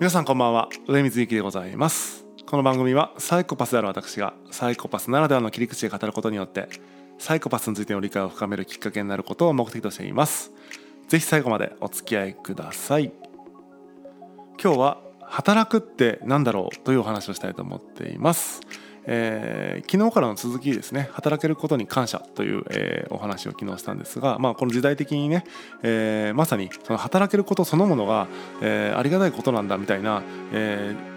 皆さんこんばんは。上水幸でございます。この番組はサイコパスである私がサイコパスならではの切り口で語ることによってサイコパスについての理解を深めるきっかけになることを目的としています。ぜひ最後までお付き合いください。今日は働くって何だろうというお話をしたいと思っています。えー、昨日からの続きですね働けることに感謝という、えー、お話を昨日したんですが、まあ、この時代的にね、えー、まさにその働けることそのものが、えありがたいことなんだみたいな、えー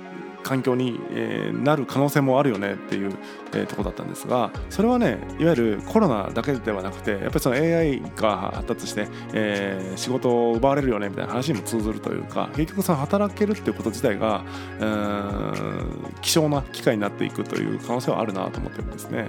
環境に、え、なる可能性もあるよねっていう、え、とこだったんですがそれはねいわゆるコロナだけではなくてやっぱりその AI が発達して、え、仕事を奪われるよねみたいな話にも通ずるというか結局その働けるっていうこと自体が希少な機会になっていくという可能性はあるなと思ってるんですね。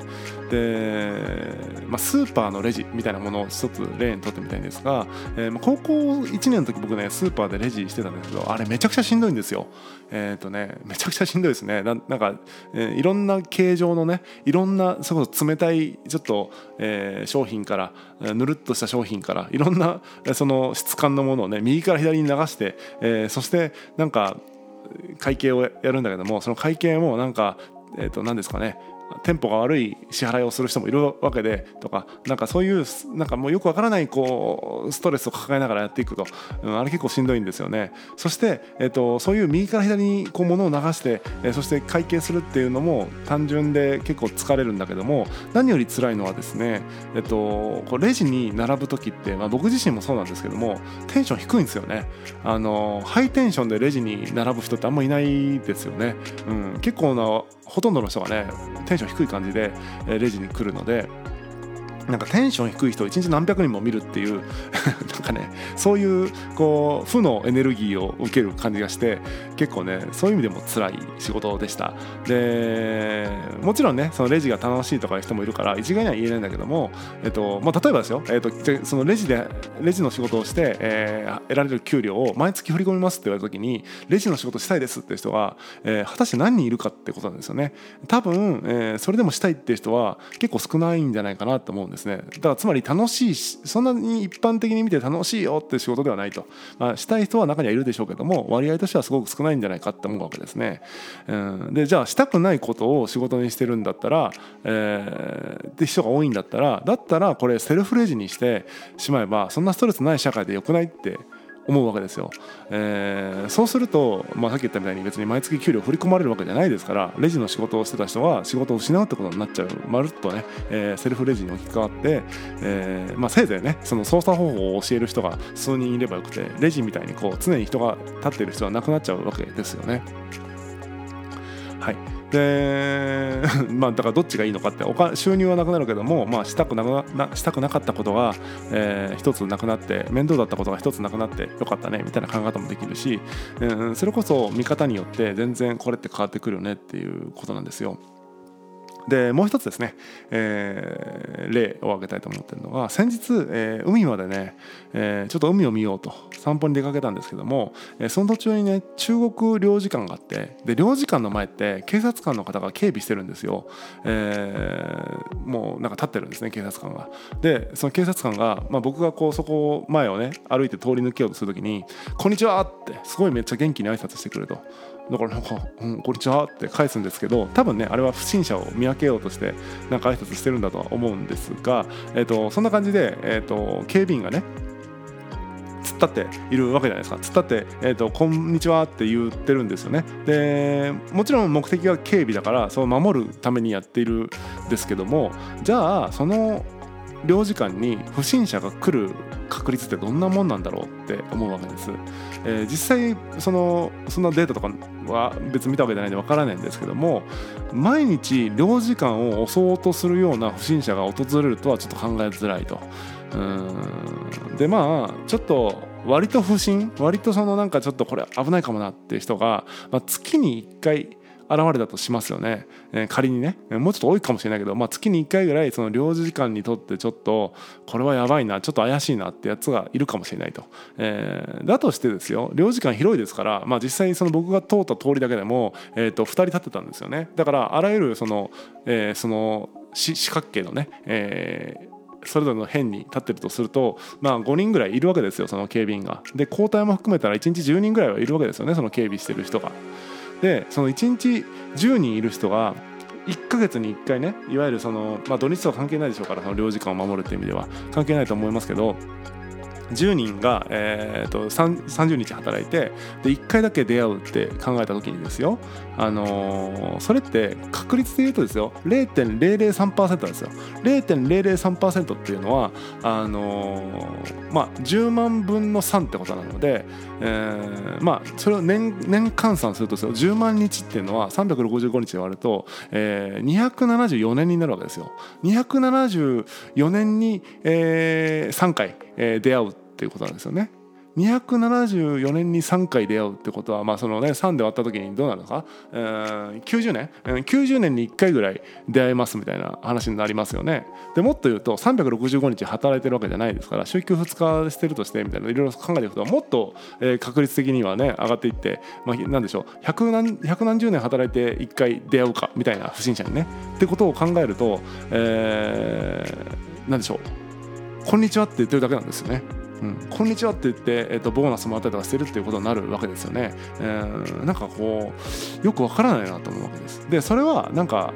で、まあ、スーパーのレジみたいなものを一つ例にとってみたいんですが、えー、高校1年の時僕ねスーパーでレジしてたんですけどあれめちゃくちゃしんどいんですよ。えっ、ー、とねめちゃちゃくちゃしんどいですね。なんか、えー、いろんな形状のねいろんなそこそ冷たいちょっと、えー、商品からぬるっとした商品からいろんなその質感のものをね右から左に流して、えー、そしてなんか会計をやるんだけどもその会計もなんかえー、と何ですかねテンポが悪い支払いをする人もいるわけでとかなんかそういうなんかもうよくわからないこうストレスを抱えながらやっていくと、うん、あれ結構しんどいんですよね。そして、えーと、そういう右から左にこう物を流して、え、そして会計するっていうのも単純で結構疲れるんだけども何より辛いのはですね、えーと、こうレジに並ぶ時って、まあ、僕自身もそうなんですけどもテンション低いんですよね。あのハイテンションでレジに並ぶ人ってあんまいないですよね、うん、結構なほとんどの人がねテンション低い感じでレジに来るのでなんかテンション低い人を一日何百人も見るっていう なんかねそういうこう負のエネルギーを受ける感じがして結構ねそういう意味でも辛い仕事でした。でもちろんねそのレジが楽しいとかいう人もいるから一概には言えないんだけども、えっとまあ、例えばですよ、えっと、そのレジでレジの仕事をして、えー、得られる給料を毎月振り込みますって言われた時にレジの仕事したいですっていう人が、えー、果たして何人いるかってことなんですよね。多分、えー、それでもしたいっていう人は結構少ないんじゃないかなと思うんですですね。だからつまり楽しいしそんなに一般的に見て楽しいよって仕事ではないと、まあ、したい人は中にはいるでしょうけども割合としてはすごく少ないんじゃないかって思うわけですね、うん、でじゃあしたくないことを仕事にしてるんだったら、えー、って人が多いんだったらだったらこれセルフレジにしてしまえばそんなストレスない社会でよくないって思うわけですよ、えー、そうすると、まあ、さっき言ったみたいに別に毎月給料振り込まれるわけじゃないですからレジの仕事をしてた人は仕事を失うってことになっちゃう。まるっとね、えー、セルフレジに置き換わって、えーまあ、せいぜいねその操作方法を教える人が数人いればよくてレジみたいにこう常に人が立っている必要はなくなっちゃうわけですよね。はい。で まあだからどっちがいいのかっておか収入はなくなるけども、まあ、したくななしたくなかったことが、えー、一つなくなって面倒だったことが一つなくなってよかったねみたいな考え方もできるし、うん、それこそ見方によって全然これって変わってくるよねっていうことなんですよ。でもう一つですね、えー、例を挙げたいと思ってるのが先日、えー、海までね、えー、ちょっと海を見ようと散歩に出かけたんですけども、え、その途中にね中国領事館があってで領事館の前って警察官の方が警備してるんですよ、えー、もうなんか立ってるんですね警察官がでその警察官が、まあ、僕がこうそこ前をね歩いて通り抜けようとする時に「こんにちは!」ってすごいめっちゃ元気に挨拶してくるとだからなんか「うん、こんにちは」って返すんですけど多分ねあれは不審者を見分けようとしてなんか挨拶してるんだとは思うんですが、えーと、そんな感じで、えーと、警備員がね突っ立っているわけじゃないですか。突っ立って、えーと「こんにちは」って言ってるんですよね。でもちろん目的は警備だからそう守るためにやっているんですけどもじゃあその領事館に不審者が来る確率ってどんなもんなんだろうって思うわけです。えー、実際そのそんなデータとかは別に見たわけじゃないんでわからないんですけども毎日領事館を襲おうとするような不審者が訪れるとはちょっと考えづらいと。うんでまあちょっと割と不審割とそのなんかちょっとこれ危ないかもなっていう人が、まあ、月に1回現れたとしますよね、えー、仮にねもうちょっと多いかもしれないけど、まあ、月に1回ぐらいその領事館にとってちょっとこれはやばいなちょっと怪しいなってやつがいるかもしれないと、えー、だとしてですよ領事館広いですから、まあ、実際にその僕が通った通りだけでも、えー、と2人立ってたんですよねだからあらゆるその,、えー、その四角形のね、えーそれぞれの辺に立ってるとすると、まあ、5人ぐらいいるわけですよその警備員が。で交代も含めたら1日10人ぐらいはいるわけですよねその警備してる人が。でその1日10人いる人が1ヶ月に1回ねいわゆるその、まあ、土日とは関係ないでしょうからその領事館を守るっていう意味では関係ないと思いますけど10人が、えーと、30日働いてで1回だけ出会うって考えた時にですよ、あのー、それって確率で言うとですよ0.003%ですよ。0.003%っていうのはあのー、まあ10万分の3ってことなので、えー、まあそれを年年換算するとですよ10万日っていうのは365日で割ると、えー、274年になるわけですよ。274年に、えー、3回、えー、出会うっていうことなんですよね。274年に3回出会うってことは、まあそのね、3で割った時にどうなるのか、えー、90年90年に1回ぐらい出会えますみたいな話になりますよね。でもっと言うと365日働いてるわけじゃないですから週休2日してるとしてみたいないろいろ考えていくともっと、えー、確率的にはね上がっていって、まあ、なんでしょう百何百何十年働いて1回出会うかみたいな不審者にねってことを考えると、えー、なんでしょうこんにちはって言ってるだけなんですよね。うん、こんにちはって言って、えーと、ボーナスもらったりとかしてるっていうことになるわけですよね。えー、なんかこうよくわからないなと思うわけです。でそれはなんか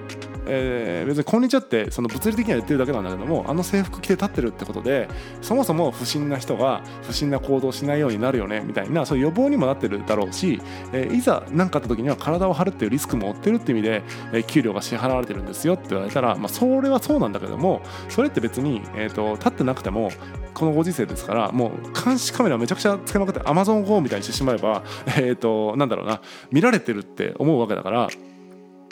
えー、別に「こんにちは」ってその物理的には言ってるだけなんだけどもあの制服着て立ってるってことでそもそも不審な人が不審な行動しないようになるよねみたいなそういう予防にもなってるだろうし、えー、いざ何かあった時には体を張るっていうリスクも負ってるって意味で、えー、給料が支払われてるんですよって言われたら、まあ、それはそうなんだけどもそれって別に、えーと、立ってなくてもこのご時世ですからもう監視カメラめちゃくちゃつけまくってアマゾン GO みたいにしてしまえば、えーとなんだろうな見られてるって思うわけだから。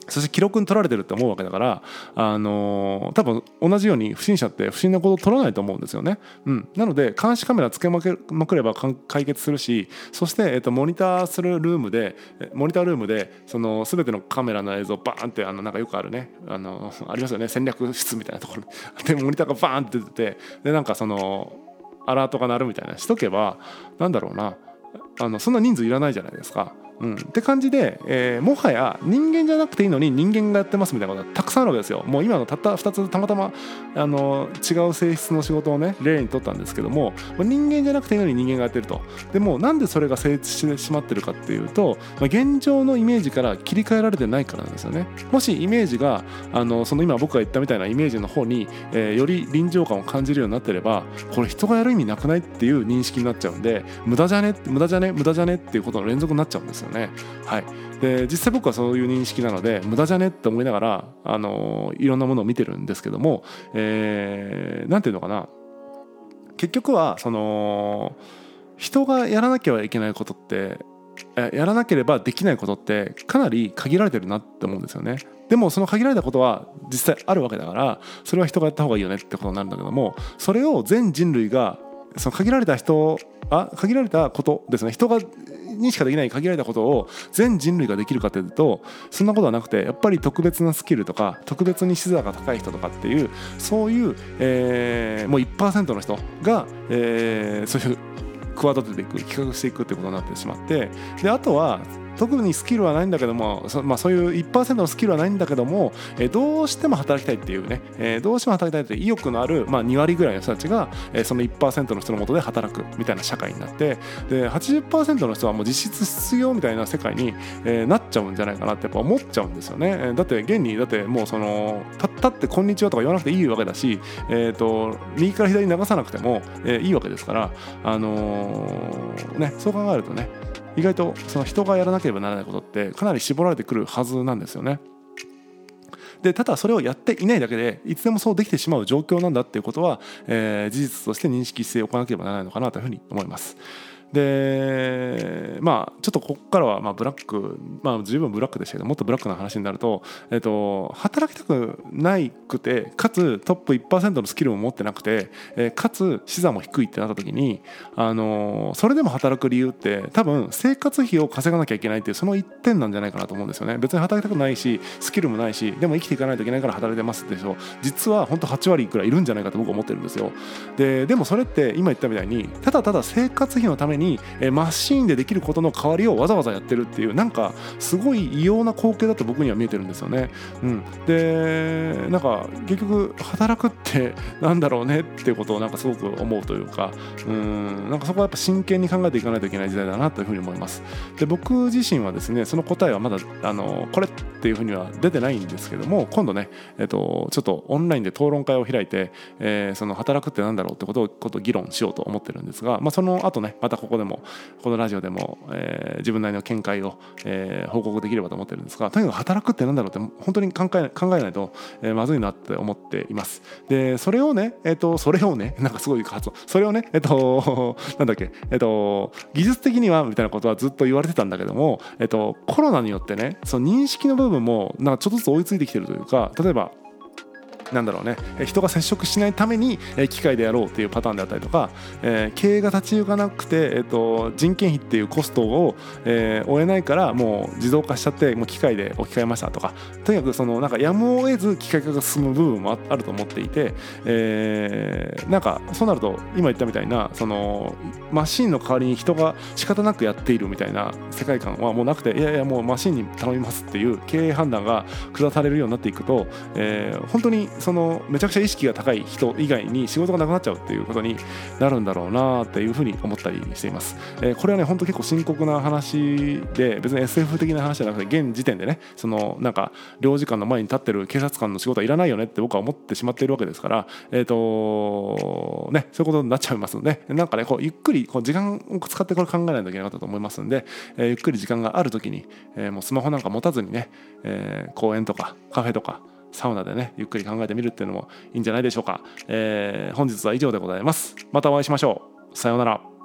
そして記録に取られてるって思うわけだから、あの、多分同じように不審者って不審なことを取らないと思うんですよね。うん、なので監視カメラつけまくれば解決するしそして、えー、とモニターするルームでモニタールームでその全てのカメラの映像バーンってあのなんかよくあるね。あのありますよね。戦略室みたいなところ。でモニターがバーンって出ててでなんかそのアラートが鳴るみたいな。しとけばなんだろうな。あのそんな人数いらないじゃないですか。うん、って感じで、えー、もはや人間じゃなくていいのに人間がやってますみたいなことがたくさんあるわけですよ。もう今のたった2つたまたまあの違う性質の仕事をね例にとったんですけども人間じゃなくていいのに人間がやってると。でもなんでそれが成立してしまってるかっていうと、まあ、現状のイメージから切り替えられてないからなんですよね。もしイメージがあのその今僕が言ったみたいなイメージの方に、えー、より臨場感を感じるようになってればこれ人がやる意味なくないっていう認識になっちゃうんで無駄じゃね無駄じゃね無駄じゃねっていうことの連続になっちゃうんですよね。はいで実際僕はそういう認識なので無駄じゃねって思いながら、あのいろんなものを見てるんですけども何、えー、て言うのかな結局はその人がやらなきゃいけないことってやらなければできないことってかなり限られてるなって思うんですよね。でもその限られたことは実際あるわけだからそれは人がやった方がいいよねってことになるんだけどもそれを全人類がその限られた人あ限られたことですね。人がにしかできない限られたことを全人類ができるかというとそんなことはなくてやっぱり特別なスキルとか特別に資座が高い人とかっていうそういう、えー、もう1%の人が、えー、そういう企てていく企画していくってことになってしまってであとは特にスキルはないんだけどもそ,、まあ、そういう1%のスキルはないんだけども、えどうしても働きたいっていうね、えどうしても働きたいって意欲のある、まあ、2割ぐらいの人たちが、えその1%の人のもとで働くみたいな社会になってで80%の人はもう実質失業みたいな世界に、えなっちゃうんじゃないかなってやっぱ思っちゃうんですよね。だって現にだってもうそのたったって「こんにちは」とか言わなくていいわけだし、えーと、右から左に流さなくても、え、いいわけですから、あのー、ね、そう考えるとね意外とその人がやらなければならないことってかなり絞られてくるはずなんですよね。でただそれをやっていないだけでいつでもそうできてしまう状況なんだっていうことは、えー、事実として認識しておかなければならないのかなというふうに思います。でまあちょっとここからはまあブラックまあ十分ブラックでしたけどもっとブラックな話になると、えっと、働きたくないくてかつトップ1%のスキルも持ってなくて、えー、かつ資産も低いってなった時に、あのそれでも働く理由って多分生活費を稼がなきゃいけないっていうその一点なんじゃないかなと思うんですよね。別に働きたくないしスキルもないしでも生きていかないといけないから働いてますでしょ実は本当8割くらいいるんじゃないかと僕は思ってるんですよ。ででもそれって今言ったみたいにただただ生活費のためめに、えマシーンでできることの代わりをわざわざやってるっていうなんかすごい異様な光景だと僕には見えてるんですよね。うん、でなんか結局働くってなんだろうねっていうことをなんかすごく思うというかうんなんかそこはやっぱ真剣に考えていかないといけない時代だなというふうに思います。で僕自身はですねその答えはまだあのこれっていうふうには出てないんですけども今度ね、えっと、ちょっとオンラインで討論会を開いて、えー、その働くってなんだろうってことをこと議論しようと思ってるんですが、まあ、その後ねまたここでもこのラジオでも、えー、自分なりの見解を、えー、報告できればと思ってるんですがとにかく働くってなんだろうって本当に考え考えないと、えー、まずいなって思っています。でそれをねえっ、ー、とそれをね なんかすごい発音。それをねえっ、ー、と なんだっけえっ、と技術的にはみたいなことはずっと言われてたんだけどもえっ、とコロナによってねその認識の部分もなんかちょっとずつ追いついてきてるというか例えばなんだろうね。人が接触しないために機械でやろうっていうパターンであったりとか、え、経営が立ち行かなくて、えーと、人件費っていうコストを、えー、負えないからもう自動化しちゃってもう機械で置き換えましたとか。とにかくそのなんかやむを得ず機械化が進む部分もあると思っていて、え、なんかそうなると今言ったみたいなそのマシンの代わりに人が仕方なくやっているみたいな世界観はもうなくていやいやもうマシンに頼みますっていう経営判断が下されるようになっていくと、え、本当にそのめちゃくちゃ意識が高い人以外に仕事がなくなっちゃうっていうことになるんだろうなっていうふうに思ったりしています。えー、これはね本当結構深刻な話で別に SF 的な話じゃなくて現時点でねそのなんか領事館の前に立ってる警察官の仕事はいらないよねって僕は思ってしまっているわけですからえっ、ー、とねそういうことになっちゃいますので なんかねこうゆっくりこう時間を使ってこれ考えないといけなかったと思いますんで、えー、ゆっくり時間がある時に、え、もうスマホなんか持たずにね、え、公園とかカフェとかサウナでねゆっくり考えてみるっていうのもいいんじゃないでしょうか、えー、本日は以上でございます。またお会いしましょう。さようなら。